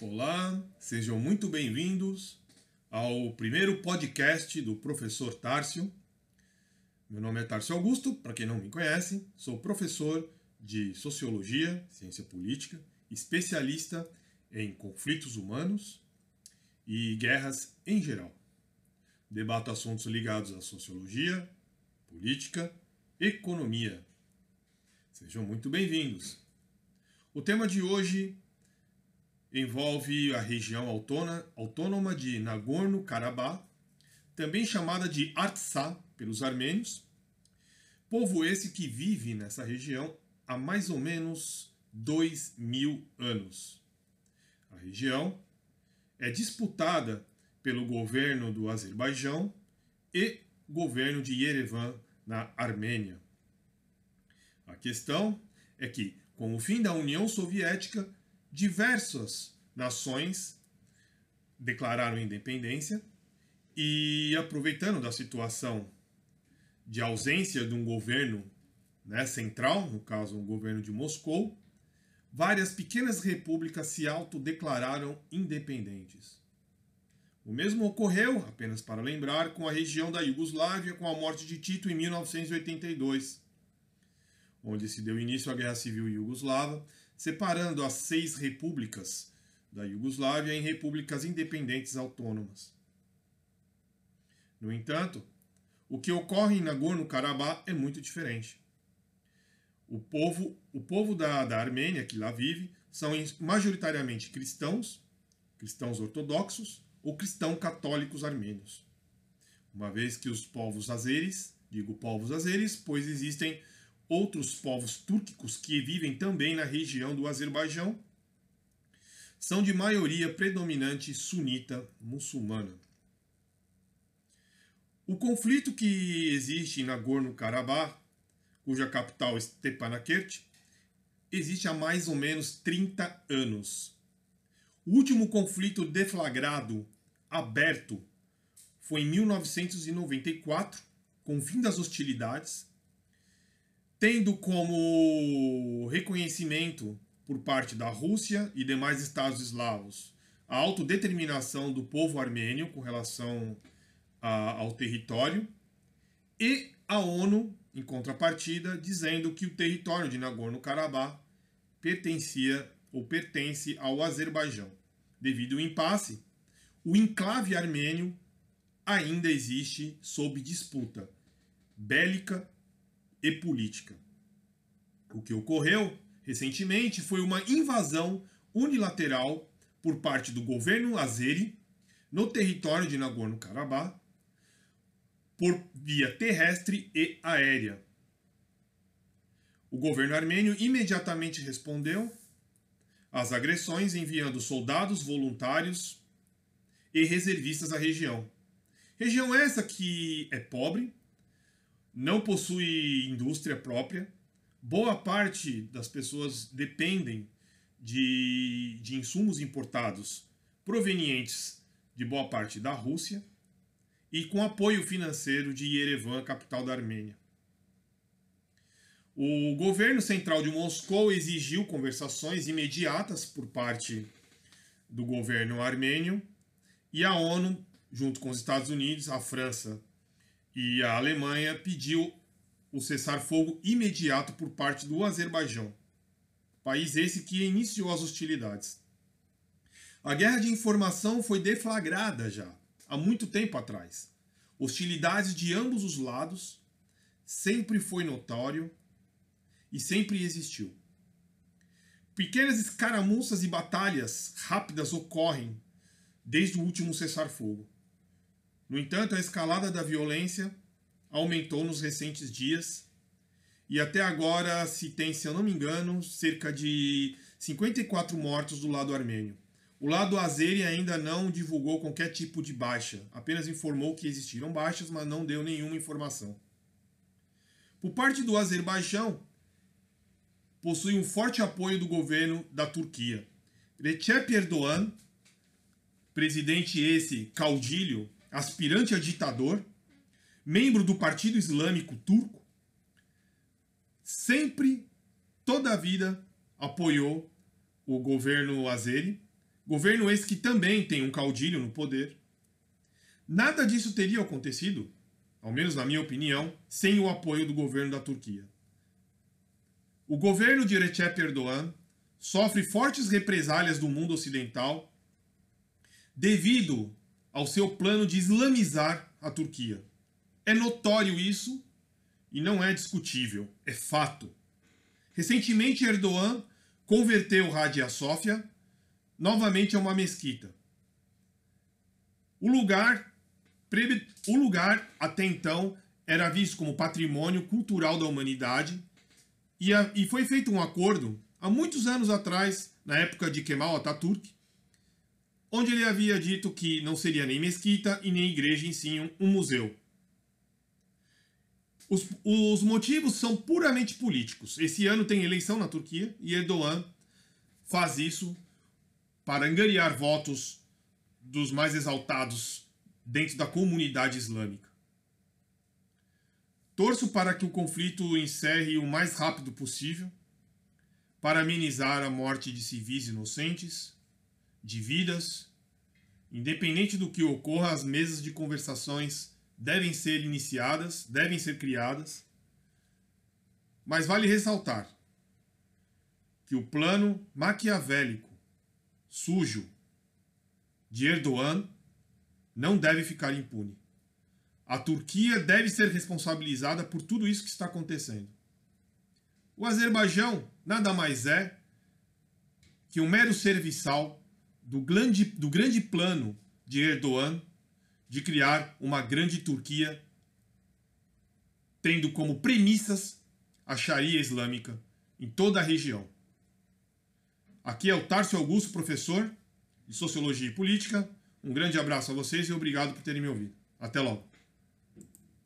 Olá, sejam muito bem-vindos ao primeiro podcast do professor Tárcio. Meu nome é Tárcio Augusto, para quem não me conhece, sou professor de Sociologia, Ciência Política, especialista em conflitos humanos e guerras em geral. Debato assuntos ligados à sociologia, política, economia. Sejam muito bem-vindos. O tema de hoje envolve a região autônoma de Nagorno-Karabakh, também chamada de Artsá pelos armênios, povo esse que vive nessa região há mais ou menos dois mil anos. A região é disputada pelo governo do Azerbaijão e governo de Yerevan, na Armênia. A questão é que, com o fim da União Soviética, diversas nações declararam independência e, aproveitando da situação de ausência de um governo né, central, no caso, o governo de Moscou, várias pequenas repúblicas se autodeclararam independentes. O mesmo ocorreu, apenas para lembrar, com a região da Iugoslávia com a morte de Tito em 1982, onde se deu início à Guerra Civil Iugoslava, separando as seis repúblicas da Iugoslávia em repúblicas independentes autônomas. No entanto, o que ocorre em Nagorno-Karabakh é muito diferente. O povo, o povo da, da Armênia que lá vive são majoritariamente cristãos, cristãos ortodoxos ou cristãos católicos armênios. Uma vez que os povos azeres, digo povos azeres, pois existem outros povos túrquicos que vivem também na região do Azerbaijão, são de maioria predominante sunita muçulmana. O conflito que existe em Nagorno-Karabakh, cuja capital é Stepanakert, existe há mais ou menos 30 anos. O último conflito deflagrado, aberto, foi em 1994, com o fim das hostilidades, tendo como reconhecimento por parte da Rússia e demais estados eslavos a autodeterminação do povo armênio com relação a, ao território e a ONU, em contrapartida, dizendo que o território de Nagorno-Karabakh pertencia ou pertence ao Azerbaijão. Devido ao impasse, o enclave armênio ainda existe sob disputa bélica e política. O que ocorreu recentemente foi uma invasão unilateral por parte do governo azeri no território de Nagorno-Karabakh por via terrestre e aérea. O governo armênio imediatamente respondeu às agressões enviando soldados voluntários e reservistas à região. Região essa que é pobre, não possui indústria própria. Boa parte das pessoas dependem de, de insumos importados provenientes de boa parte da Rússia e com apoio financeiro de Yerevan, capital da Armênia. O governo central de Moscou exigiu conversações imediatas por parte do governo armênio e a ONU, junto com os Estados Unidos, a França e a Alemanha pediu o cessar-fogo imediato por parte do Azerbaijão, país esse que iniciou as hostilidades. A guerra de informação foi deflagrada já há muito tempo atrás. Hostilidades de ambos os lados sempre foi notório e sempre existiu. Pequenas escaramuças e batalhas rápidas ocorrem desde o último cessar-fogo. No entanto, a escalada da violência aumentou nos recentes dias e até agora se tem, se eu não me engano, cerca de 54 mortos do lado armênio. O lado azeri ainda não divulgou qualquer tipo de baixa, apenas informou que existiram baixas, mas não deu nenhuma informação. Por parte do Azerbaijão, possui um forte apoio do governo da Turquia. Recep Erdogan, presidente esse caudilho, aspirante a ditador, membro do Partido Islâmico Turco, sempre, toda a vida, apoiou o governo azeri, governo esse que também tem um caudilho no poder. Nada disso teria acontecido, ao menos na minha opinião, sem o apoio do governo da Turquia. O governo de Recep Erdogan sofre fortes represálias do mundo ocidental devido ao seu plano de islamizar a Turquia. É notório isso e não é discutível, é fato. Recentemente, Erdogan converteu Hagia Sofia novamente a uma mesquita. O lugar, o lugar até então era visto como patrimônio cultural da humanidade e, a, e foi feito um acordo há muitos anos atrás, na época de Kemal Atatürk, onde ele havia dito que não seria nem mesquita e nem igreja em si um, museu. Os, os, motivos são puramente políticos. Esse ano tem eleição na Turquia e Erdogan faz isso para angariar votos dos mais exaltados dentro da comunidade islâmica. Torço para que o conflito encerre o mais rápido possível, para amenizar a morte de civis inocentes de vidas. Independente do que ocorra, as mesas de conversações devem ser iniciadas, devem ser criadas. Mas vale ressaltar que o plano maquiavélico, sujo, de Erdogan não deve ficar impune. A Turquia deve ser responsabilizada por tudo isso que está acontecendo. O Azerbaijão nada mais é que um mero serviçal do grande, do grande plano de Erdogan de criar uma grande Turquia, tendo como premissas a Sharia islâmica em toda a região. Aqui é o Tarso Augusto, professor de Sociologia e Política. Um grande abraço a vocês e obrigado por terem me ouvido. Até logo.